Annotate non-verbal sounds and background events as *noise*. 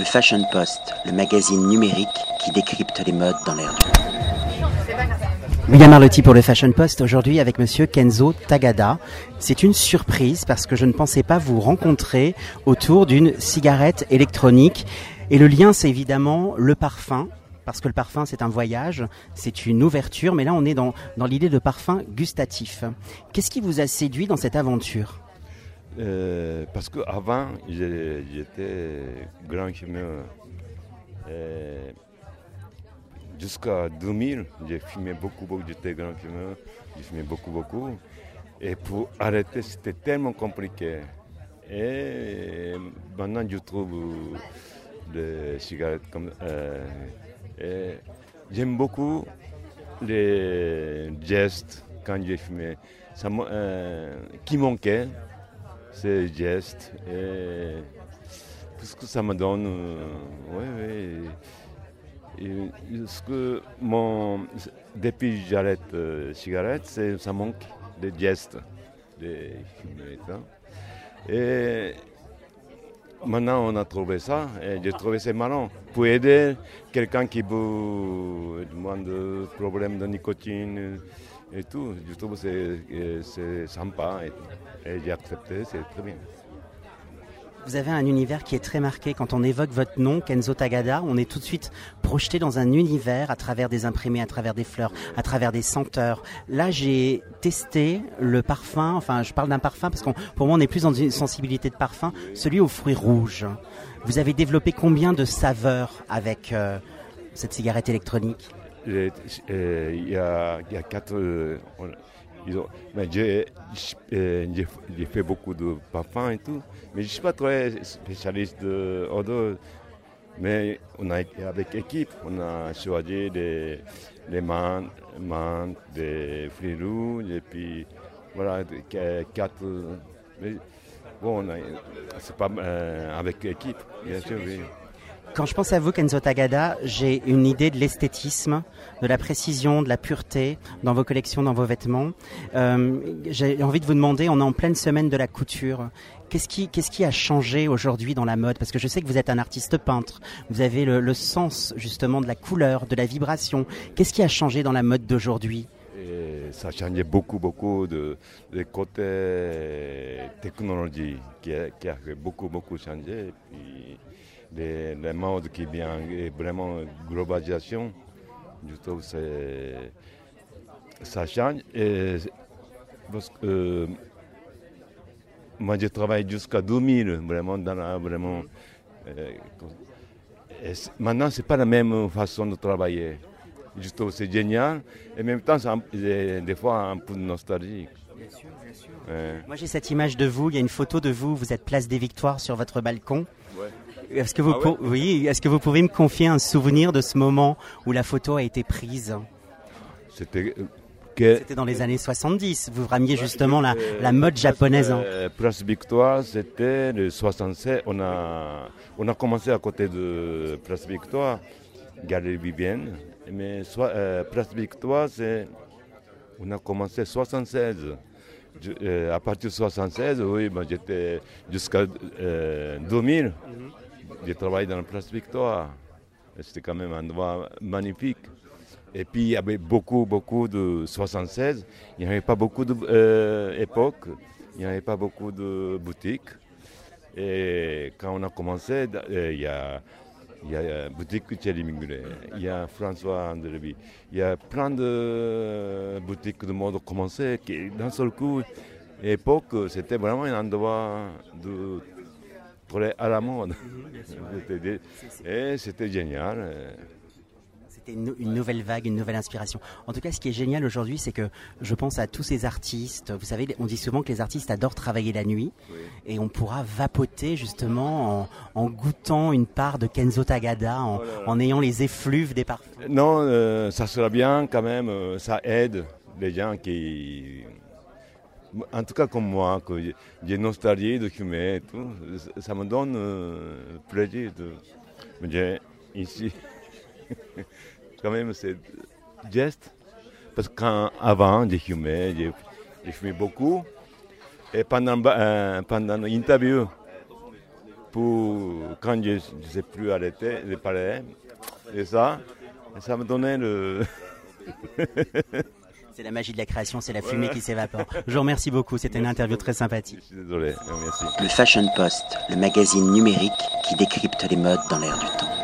Le Fashion Post, le magazine numérique qui décrypte les modes dans l'air du William Arlotti pour le Fashion Post, aujourd'hui avec monsieur Kenzo Tagada. C'est une surprise parce que je ne pensais pas vous rencontrer autour d'une cigarette électronique. Et le lien, c'est évidemment le parfum, parce que le parfum, c'est un voyage, c'est une ouverture, mais là, on est dans, dans l'idée de parfum gustatif. Qu'est-ce qui vous a séduit dans cette aventure? Euh, parce qu'avant, j'étais grand fumeur. Euh, Jusqu'à 2000, j'ai fumé beaucoup, beaucoup, j'étais grand fumeur, j'ai fumé beaucoup, beaucoup. Et pour arrêter, c'était tellement compliqué. Et maintenant, je trouve des cigarettes comme. euh, J'aime beaucoup les gestes quand j'ai fumé. Ça, euh, qui manquait, ces gestes. Et tout ce que ça me donne. euh, ce que mon, depuis que j'arrête euh, cigarette, ça manque des gestes. Et maintenant, on a trouvé ça, et j'ai trouvé ça marrant. Pour aider quelqu'un qui vous demande des problèmes de nicotine et tout, je trouve c'est, euh, c'est sympa et j'ai accepté, c'est très bien. Vous avez un univers qui est très marqué. Quand on évoque votre nom, Kenzo Tagada, on est tout de suite projeté dans un univers à travers des imprimés, à travers des fleurs, à travers des senteurs. Là, j'ai testé le parfum. Enfin, je parle d'un parfum parce qu'on, pour moi, on est plus dans une sensibilité de parfum. Celui aux fruits rouges. Vous avez développé combien de saveurs avec euh, cette cigarette électronique? Euh, Il y, a, quatre. euh, mais j'ai euh, fait beaucoup de parfums et tout, mais je ne suis pas très spécialiste de odeur. Mais on a été avec l'équipe, on a choisi des, des menthes, menthes, des fruits et puis voilà, quatre. mais bon, c'est pas euh, avec l'équipe, bien sûr. Quand je pense à vous, Kenzo Tagada, j'ai une idée de l'esthétisme, de la précision, de la pureté dans vos collections, dans vos vêtements. Euh, j'ai envie de vous demander, on est en pleine semaine de la couture. Qu'est-ce qui, a changé aujourd'hui dans la mode? Parce que je sais que vous êtes un artiste peintre. Vous avez le, sens justement de la couleur, de la vibration. Qu'est-ce qui a changé dans la mode d'aujourd'hui? Ça a changé beaucoup, beaucoup de, de côté technologie qui a, qui a beaucoup, beaucoup changé. Et puis les, les modes qui viennent, et vraiment globalisation, je trouve que ça change. Et parce que euh, moi, je travaille jusqu'à 2000, vraiment, dans la, vraiment. euh, et maintenant, ce n'est pas la même façon de travailler. Je trouve c'est génial. Et en même temps, c'est des fois un peu nostalgique. Ouais. Moi, j'ai cette image de vous. Il y a une photo de vous. Vous êtes place des Victoires sur votre balcon. Est-ce que vous, Ah ouais oui, est-ce que vous pouvez me confier un souvenir de ce moment où la photo a été prise? C'était euh, C'était dans les années 70. Vous ramiez justement la, la mode japonaise. hein. Euh, Place Victoire, c'était le 67. On a, on a commencé à côté de Place Victoire, Galerie Vivienne. Mais soit, euh, Place Victoire, c'est, on a commencé 76. Je- euh, à partir de 76, oui, ben, j'étais jusqu'à euh, 2000. J'ai travaillé dans la Place Victoire. C'était quand même un endroit magnifique. Et puis il y avait beaucoup, beaucoup de 76. Il n'y avait pas beaucoup d'époques. il n'y avait pas beaucoup de boutiques. Et quand on a commencé, euh, il y a, il y a boutique Thierry Minglet, il y a François Andreby, il y a plein de boutiques de mode commencé qui, d'un seul coup, l'époque, c'était vraiment un endroit de très à la mode. C'était- *laughs* Et c'était génial. euh, C'était une, une nouvelle vague, une nouvelle inspiration. En tout cas, ce qui est génial aujourd'hui, c'est que je pense à tous ces artistes. Vous savez, on dit souvent que les artistes adorent travailler la nuit. Et on pourra vapoter justement en, en goûtant une part de Kenzo Tagada, en, en ayant les effluves des parfums. Non, euh, ça sera bien quand même, euh, ça aide les gens qui... En tout cas comme moi, j'ai- nostalgie de fumer et tout, ça- me donne euh, plaisir de... Mais j'ai ici, *laughs* quand même c'est geste, parce qu'avant j'ai fumé, j'ai j'ai fumé beaucoup, et pendant, euh, pendant l'interview, pour quand je ne sais plus arrêter de parler. Et ça, ça me donnait le. *laughs* *laughs* c'est la magie de la création, c'est la fumée qui s'évapore. Je vous remercie beaucoup, c'était une interview très sympathique. Je suis désolé, merci. Le Fashion Post, le magazine numérique qui décrypte les modes dans l'air du temps.